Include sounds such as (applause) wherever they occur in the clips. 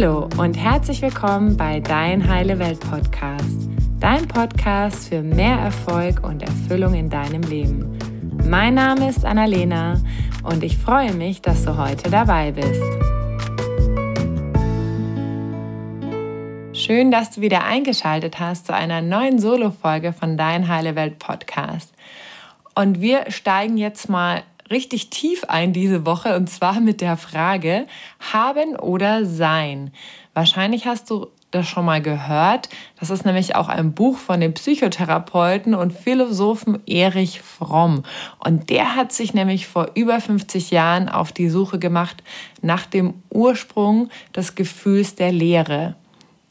Hallo und herzlich willkommen bei Dein Heile Welt Podcast, dein Podcast für mehr Erfolg und Erfüllung in deinem Leben. Mein Name ist Annalena und ich freue mich, dass du heute dabei bist. Schön, dass du wieder eingeschaltet hast zu einer neuen Solo-Folge von Dein Heile Welt Podcast. Und wir steigen jetzt mal richtig tief ein diese Woche und zwar mit der Frage haben oder sein. Wahrscheinlich hast du das schon mal gehört. Das ist nämlich auch ein Buch von dem Psychotherapeuten und Philosophen Erich Fromm. Und der hat sich nämlich vor über 50 Jahren auf die Suche gemacht nach dem Ursprung des Gefühls der Leere.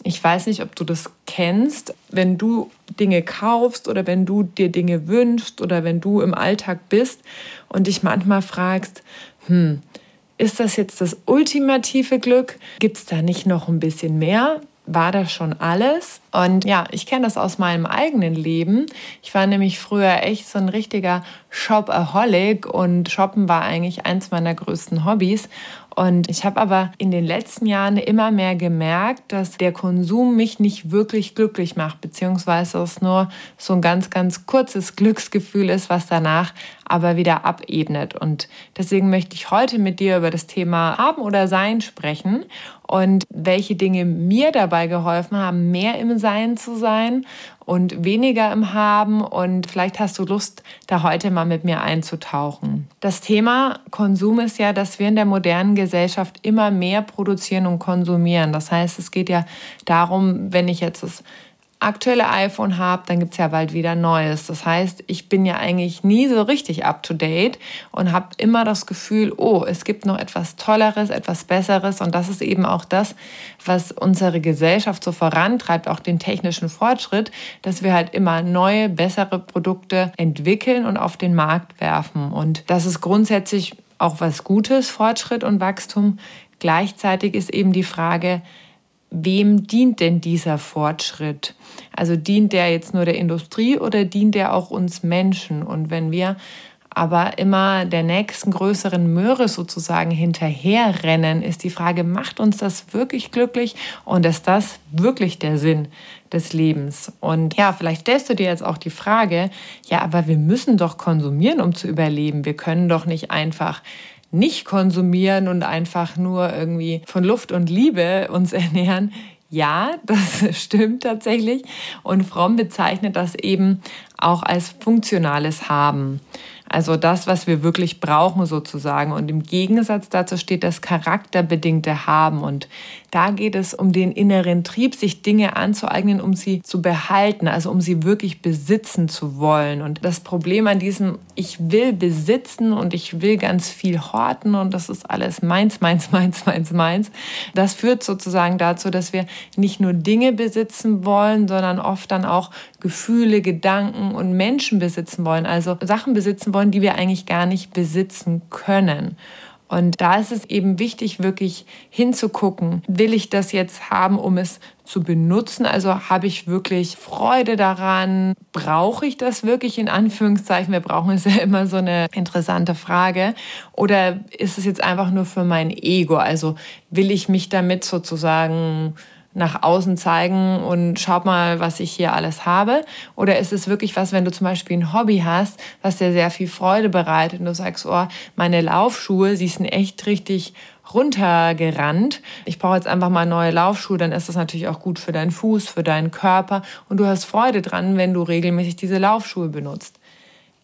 Ich weiß nicht, ob du das kennst, wenn du Dinge kaufst oder wenn du dir Dinge wünschst oder wenn du im Alltag bist und dich manchmal fragst, hm, ist das jetzt das ultimative Glück? Gibt es da nicht noch ein bisschen mehr? War das schon alles? Und ja, ich kenne das aus meinem eigenen Leben. Ich war nämlich früher echt so ein richtiger Shopaholic und Shoppen war eigentlich eins meiner größten Hobbys. Und ich habe aber in den letzten Jahren immer mehr gemerkt, dass der Konsum mich nicht wirklich glücklich macht, beziehungsweise es nur so ein ganz, ganz kurzes Glücksgefühl ist, was danach aber wieder abebnet. Und deswegen möchte ich heute mit dir über das Thema Haben oder Sein sprechen und welche Dinge mir dabei geholfen haben, mehr im Sein zu sein und weniger im Haben. Und vielleicht hast du Lust, da heute mal mit mir einzutauchen. Das Thema Konsum ist ja, dass wir in der modernen Gesellschaft immer mehr produzieren und konsumieren. Das heißt, es geht ja darum, wenn ich jetzt das aktuelle iPhone habe, dann gibt es ja bald wieder Neues. Das heißt, ich bin ja eigentlich nie so richtig up-to-date und habe immer das Gefühl, oh, es gibt noch etwas Tolleres, etwas Besseres. Und das ist eben auch das, was unsere Gesellschaft so vorantreibt, auch den technischen Fortschritt, dass wir halt immer neue, bessere Produkte entwickeln und auf den Markt werfen. Und das ist grundsätzlich auch was Gutes, Fortschritt und Wachstum. Gleichzeitig ist eben die Frage, wem dient denn dieser Fortschritt? Also dient der jetzt nur der Industrie oder dient der auch uns Menschen? Und wenn wir aber immer der nächsten größeren Möhre sozusagen hinterherrennen, ist die Frage, macht uns das wirklich glücklich und ist das wirklich der Sinn des Lebens? Und ja, vielleicht stellst du dir jetzt auch die Frage, ja, aber wir müssen doch konsumieren, um zu überleben. Wir können doch nicht einfach nicht konsumieren und einfach nur irgendwie von Luft und Liebe uns (laughs) ernähren. Ja, das (laughs) stimmt tatsächlich. Und Fromm bezeichnet das eben auch als funktionales Haben. Also das, was wir wirklich brauchen sozusagen. Und im Gegensatz dazu steht das charakterbedingte Haben. Und da geht es um den inneren Trieb, sich Dinge anzueignen, um sie zu behalten, also um sie wirklich besitzen zu wollen. Und das Problem an diesem, ich will besitzen und ich will ganz viel horten und das ist alles meins, meins, (laughs) meins, meins, meins, das führt sozusagen dazu, dass wir nicht nur Dinge besitzen wollen, sondern oft dann auch Gefühle, Gedanken und Menschen besitzen wollen, also Sachen besitzen wollen, die wir eigentlich gar nicht besitzen können. Und da ist es eben wichtig, wirklich hinzugucken, will ich das jetzt haben, um es zu benutzen? Also habe ich wirklich Freude daran? Brauche ich das wirklich in Anführungszeichen? Wir brauchen es (laughs) ja immer so eine interessante Frage. Oder ist es jetzt einfach nur für mein Ego? Also will ich mich damit sozusagen nach außen zeigen und schaut mal, was ich hier alles habe? Oder ist es wirklich was, wenn du zum Beispiel ein Hobby hast, was dir sehr viel Freude bereitet und du sagst, oh, meine Laufschuhe, sie sind echt richtig runtergerannt. Ich brauche jetzt einfach mal neue Laufschuhe, dann ist das natürlich auch gut für deinen Fuß, für deinen Körper und du hast Freude dran, wenn du regelmäßig diese Laufschuhe benutzt.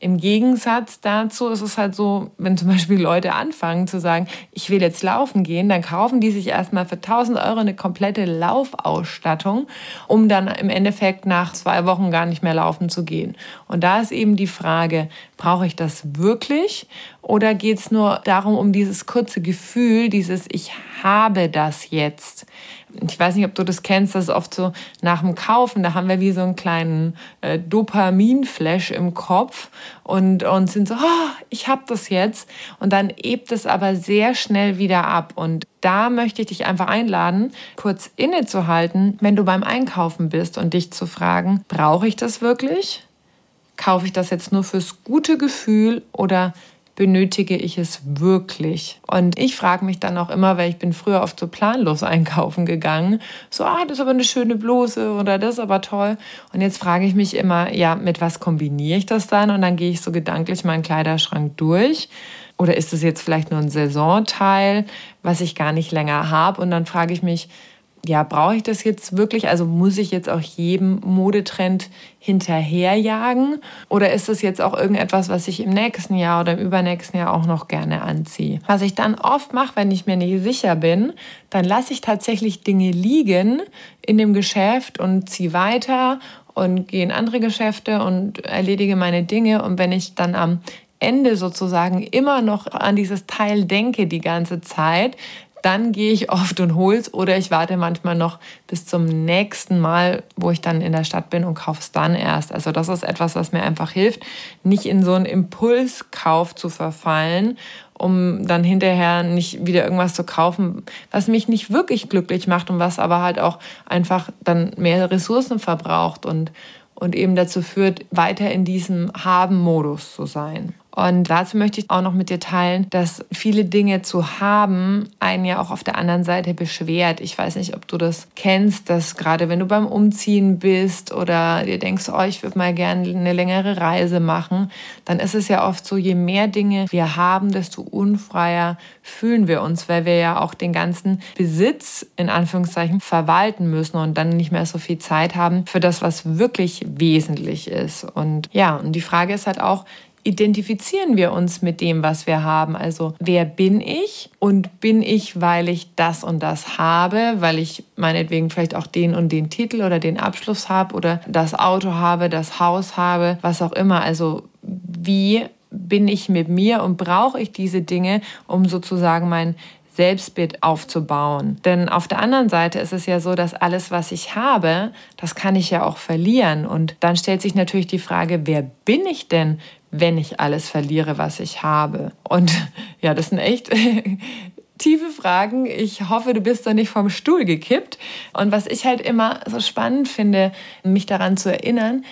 Im Gegensatz dazu ist es halt so, wenn zum Beispiel Leute anfangen zu sagen, ich will jetzt laufen gehen, dann kaufen die sich erstmal für 1000 Euro eine komplette Laufausstattung, um dann im Endeffekt nach zwei Wochen gar nicht mehr laufen zu gehen. Und da ist eben die Frage, brauche ich das wirklich oder geht es nur darum, um dieses kurze Gefühl, dieses Ich habe das jetzt? ich weiß nicht, ob du das kennst, das ist oft so nach dem Kaufen, da haben wir wie so einen kleinen äh, Dopamin-Flash im Kopf und, und sind so, oh, ich habe das jetzt. Und dann ebt es aber sehr schnell wieder ab. Und da möchte ich dich einfach einladen, kurz innezuhalten, wenn du beim Einkaufen bist und dich zu fragen, brauche ich das wirklich? Kaufe ich das jetzt nur fürs gute Gefühl oder benötige ich es wirklich? Und ich frage mich dann auch immer, weil ich bin früher oft so planlos (laughs) einkaufen gegangen, so, ah, das ist aber eine schöne Bluse oder das ist aber toll. Und jetzt frage ich mich immer, ja, mit was kombiniere ich das dann? Und dann gehe ich so gedanklich meinen Kleiderschrank durch. Oder ist es jetzt vielleicht nur ein Saisonteil, was ich gar nicht länger habe? Und dann frage ich mich, ja, brauche ich das jetzt wirklich? Also muss ich jetzt auch jedem Modetrend hinterherjagen? Oder ist das jetzt auch irgendetwas, was ich im nächsten Jahr oder im übernächsten Jahr auch noch gerne anziehe? Was ich dann oft mache, wenn ich mir nicht sicher bin, dann lasse ich tatsächlich Dinge liegen in dem Geschäft und ziehe weiter und gehe in andere Geschäfte und erledige meine Dinge. Und wenn ich dann am Ende sozusagen immer noch an dieses Teil denke die ganze Zeit, dann gehe ich oft und hol's oder ich warte manchmal noch bis zum nächsten Mal, wo ich dann in der Stadt bin und kaufe es dann erst. Also das ist etwas, was mir einfach hilft, nicht in so einen Impulskauf zu verfallen, um dann hinterher nicht wieder irgendwas zu kaufen, was mich nicht wirklich glücklich macht und was aber halt auch einfach dann mehr Ressourcen verbraucht und, und eben dazu führt, weiter in diesem Haben-Modus zu sein. Und dazu möchte ich auch noch mit dir teilen, dass viele Dinge zu haben einen ja auch auf der anderen Seite beschwert. Ich weiß nicht, ob du das kennst, dass gerade wenn du beim Umziehen bist oder dir denkst, oh, ich würde mal gerne eine längere Reise machen, dann ist es ja oft so, je mehr Dinge wir haben, desto unfreier fühlen wir uns, weil wir ja auch den ganzen Besitz in Anführungszeichen verwalten müssen und dann nicht mehr so viel Zeit haben für das, was wirklich wesentlich ist. Und ja, und die Frage ist halt auch, identifizieren wir uns mit dem, was wir haben. Also wer bin ich und bin ich, weil ich das und das habe, weil ich meinetwegen vielleicht auch den und den Titel oder den Abschluss habe oder das Auto habe, das Haus habe, was auch immer. Also wie bin ich mit mir und brauche ich diese Dinge, um sozusagen mein Selbstbild aufzubauen. Denn auf der anderen Seite ist es ja so, dass alles, was ich habe, das kann ich ja auch verlieren. Und dann stellt sich natürlich die Frage, wer bin ich denn, wenn ich alles verliere, was ich habe? Und (laughs) ja, das sind echt (laughs) tiefe Fragen. Ich hoffe, du bist da nicht vom Stuhl gekippt. Und was ich halt immer so spannend finde, mich daran zu erinnern,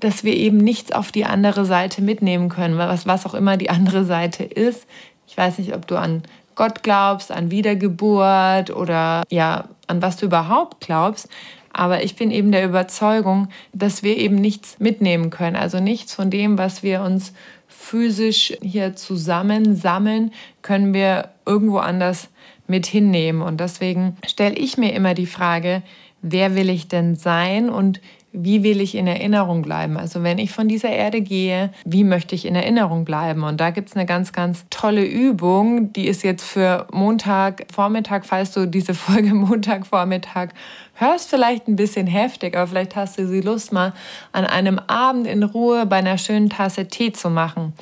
dass wir eben nichts auf die andere Seite mitnehmen können, was, was auch immer die (laughs) andere Seite ist. Ich weiß nicht, ob du an Gott glaubst, an Wiedergeburt oder ja, an was du überhaupt glaubst. Aber ich bin eben der Überzeugung, dass wir eben nichts mitnehmen können. Also nichts von dem, was wir uns physisch hier zusammensammeln, können wir irgendwo anders mit hinnehmen. Und deswegen stelle ich mir immer die Frage, wer will ich denn sein und wie will ich in Erinnerung bleiben? Also wenn ich von dieser Erde gehe, wie möchte ich in Erinnerung bleiben? Und da gibt es eine ganz, ganz tolle Übung, die ist jetzt für Montagvormittag, falls du diese (laughs) Folge Montagvormittag hörst, vielleicht ein bisschen heftig, aber vielleicht hast du sie Lust, mal an einem Abend in Ruhe bei einer schönen Tasse Tee zu machen.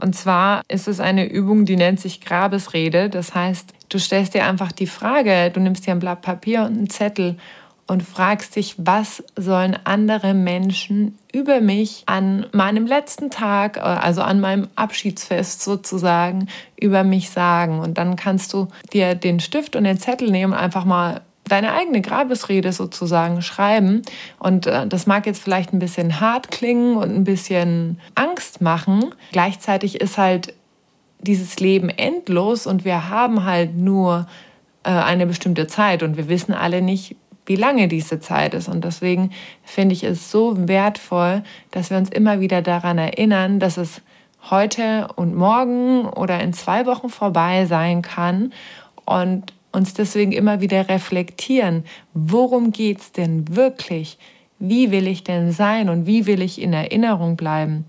Und zwar ist es eine Übung, die nennt sich Grabesrede. Das heißt, du stellst dir einfach die Frage, du nimmst dir ein Blatt Papier und einen Zettel und fragst dich, was sollen andere Menschen über mich an meinem letzten Tag, äh, also an meinem Abschiedsfest sozusagen, über mich sagen. Und dann kannst du dir den Stift und den Zettel nehmen und einfach mal deine eigene Grabesrede sozusagen schreiben. Und äh, das mag jetzt vielleicht ein bisschen hart klingen und ein bisschen Angst machen. Gleichzeitig ist halt dieses Leben endlos und wir haben halt nur äh, eine bestimmte Zeit und wir wissen alle nicht, wie lange diese Zeit ist. Und deswegen finde ich es so wertvoll, dass wir uns immer wieder daran erinnern, dass es heute und morgen oder in zwei Wochen vorbei sein kann und uns deswegen immer wieder reflektieren, worum geht es denn wirklich? Wie will ich denn sein und wie will ich in Erinnerung bleiben?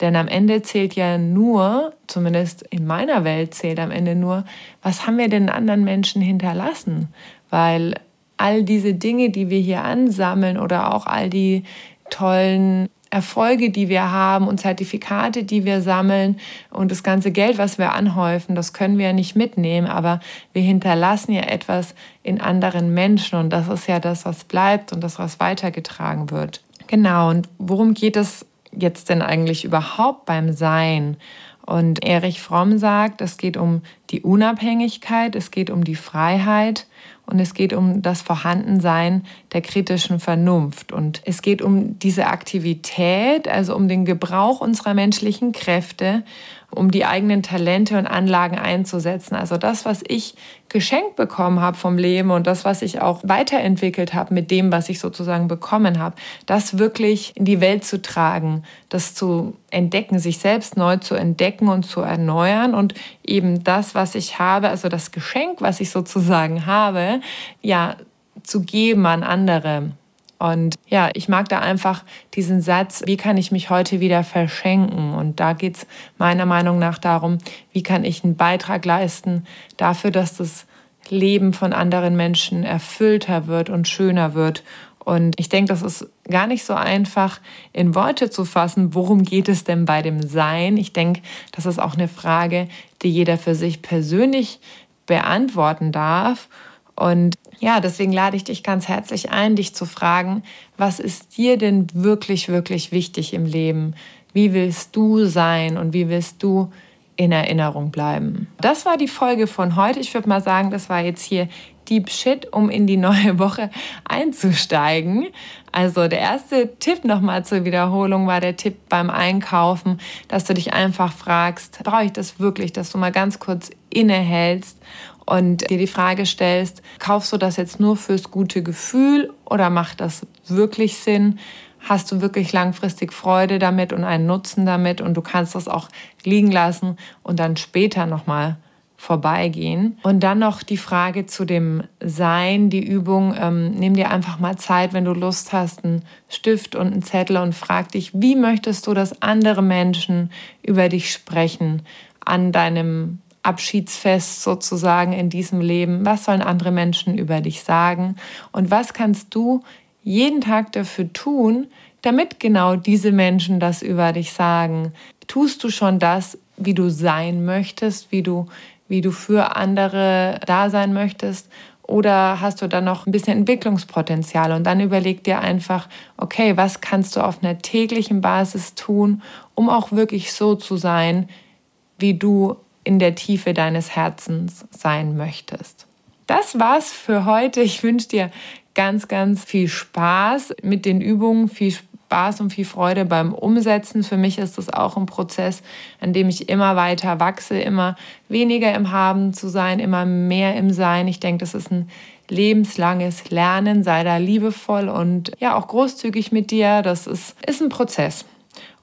Denn am Ende zählt ja nur, zumindest in meiner Welt zählt am Ende nur, was haben wir den anderen Menschen hinterlassen? Weil all diese Dinge, die wir hier ansammeln oder auch all die tollen Erfolge, die wir haben und Zertifikate, die wir sammeln und das ganze Geld, was wir anhäufen, das können wir ja nicht mitnehmen, aber wir hinterlassen ja etwas in anderen Menschen und das ist ja das, was bleibt und das, was weitergetragen wird. Genau, und worum geht es jetzt denn eigentlich überhaupt beim Sein? Und Erich Fromm sagt, es geht um die Unabhängigkeit, es geht um die Freiheit und es geht um das Vorhandensein der kritischen Vernunft. Und es geht um diese Aktivität, also um den Gebrauch unserer menschlichen Kräfte um die eigenen Talente und Anlagen einzusetzen. Also das, was ich geschenkt bekommen habe vom Leben und das, was ich auch weiterentwickelt habe mit dem, was ich sozusagen bekommen habe, das wirklich in die Welt zu tragen, das zu entdecken, sich selbst neu zu entdecken und zu erneuern und eben das, was ich habe, also das Geschenk, was ich sozusagen habe, ja, zu geben an andere. Und ja, ich mag da einfach diesen Satz, wie kann ich mich heute wieder verschenken? Und da geht es meiner Meinung nach darum, wie kann ich einen Beitrag leisten dafür, dass das Leben von anderen Menschen erfüllter wird und schöner wird. Und ich denke, das ist gar nicht so einfach in Worte zu fassen, worum geht es denn bei dem Sein. Ich denke, das ist auch eine Frage, die jeder für sich persönlich beantworten darf. Und ja, deswegen lade ich dich ganz herzlich ein, dich zu fragen, was ist dir denn wirklich, wirklich wichtig im Leben? Wie willst du sein und wie willst du in Erinnerung bleiben? Das war die Folge von heute. Ich würde mal sagen, das war jetzt hier Deep Shit, um in die neue Woche einzusteigen. Also der erste Tipp nochmal zur Wiederholung war der Tipp beim Einkaufen, dass du dich einfach fragst, brauche ich das wirklich, dass du mal ganz kurz innehältst und dir die Frage stellst, kaufst du das jetzt nur fürs gute Gefühl oder macht das wirklich Sinn? Hast du wirklich langfristig Freude damit und einen Nutzen damit und du kannst das auch liegen lassen und dann später nochmal vorbeigehen. Und dann noch die Frage zu dem Sein, die Übung. Ähm, nimm dir einfach mal Zeit, wenn du Lust hast, einen Stift und einen Zettel und frag dich, wie möchtest du, dass andere Menschen über dich sprechen an deinem Abschiedsfest sozusagen in diesem Leben? Was sollen andere Menschen über dich sagen? Und was kannst du jeden Tag dafür tun, damit genau diese Menschen das über dich sagen? Tust du schon das, wie du sein möchtest, wie du, wie du für andere da sein möchtest? Oder hast du dann noch ein bisschen Entwicklungspotenzial? Und dann überleg dir einfach, okay, was kannst du auf einer täglichen Basis tun, um auch wirklich so zu sein, wie du in der Tiefe deines Herzens sein möchtest. Das war's für heute. Ich wünsche dir ganz, ganz viel Spaß mit den Übungen, viel Spaß und viel Freude beim Umsetzen. Für mich ist das auch ein Prozess, an dem ich immer weiter wachse, immer weniger im Haben zu sein, immer mehr im Sein. Ich denke, das ist ein lebenslanges Lernen. Sei da liebevoll und ja auch großzügig mit dir. Das ist, ist ein Prozess.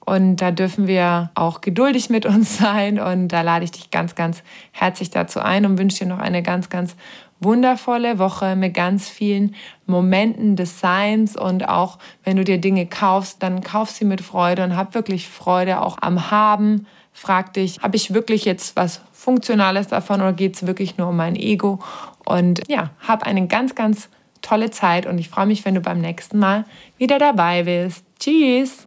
Und da dürfen wir auch geduldig mit uns sein. Und da lade ich dich ganz, ganz herzlich dazu ein und wünsche dir noch eine ganz, ganz wundervolle Woche mit ganz vielen Momenten des Seins. Und auch wenn du dir Dinge kaufst, dann kauf sie mit Freude und hab wirklich Freude auch am Haben. Frag dich, habe ich wirklich jetzt was Funktionales davon oder geht es wirklich nur um mein Ego? Und ja, hab eine ganz, ganz tolle Zeit und ich freue mich, wenn du beim nächsten Mal wieder dabei bist. Tschüss!